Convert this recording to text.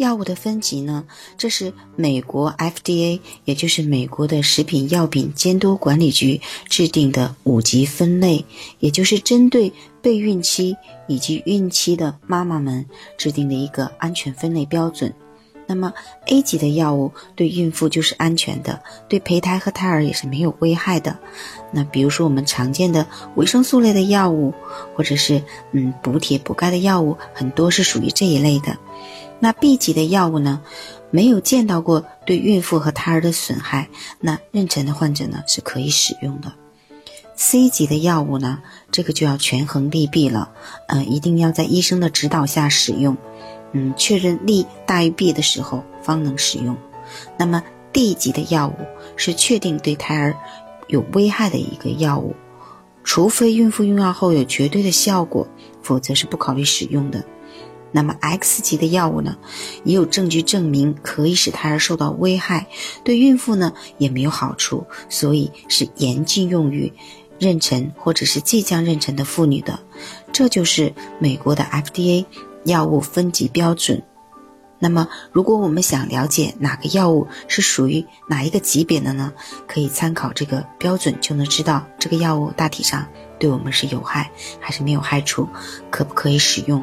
药物的分级呢？这是美国 FDA，也就是美国的食品药品监督管理局制定的五级分类，也就是针对备孕期以及孕期的妈妈们制定的一个安全分类标准。那么 A 级的药物对孕妇就是安全的，对胚胎和胎儿也是没有危害的。那比如说我们常见的维生素类的药物，或者是嗯补铁补钙的药物，很多是属于这一类的。那 B 级的药物呢，没有见到过对孕妇和胎儿的损害，那妊娠的患者呢是可以使用的。C 级的药物呢，这个就要权衡利弊了，呃，一定要在医生的指导下使用，嗯，确认利大于弊的时候方能使用。那么 D 级的药物是确定对胎儿有危害的一个药物，除非孕妇用药后有绝对的效果，否则是不考虑使用的。那么 X 级的药物呢，也有证据证明可以使胎儿受到危害，对孕妇呢也没有好处，所以是严禁用于妊娠或者是即将妊娠的妇女的。这就是美国的 FDA 药物分级标准。那么，如果我们想了解哪个药物是属于哪一个级别的呢？可以参考这个标准，就能知道这个药物大体上对我们是有害还是没有害处，可不可以使用。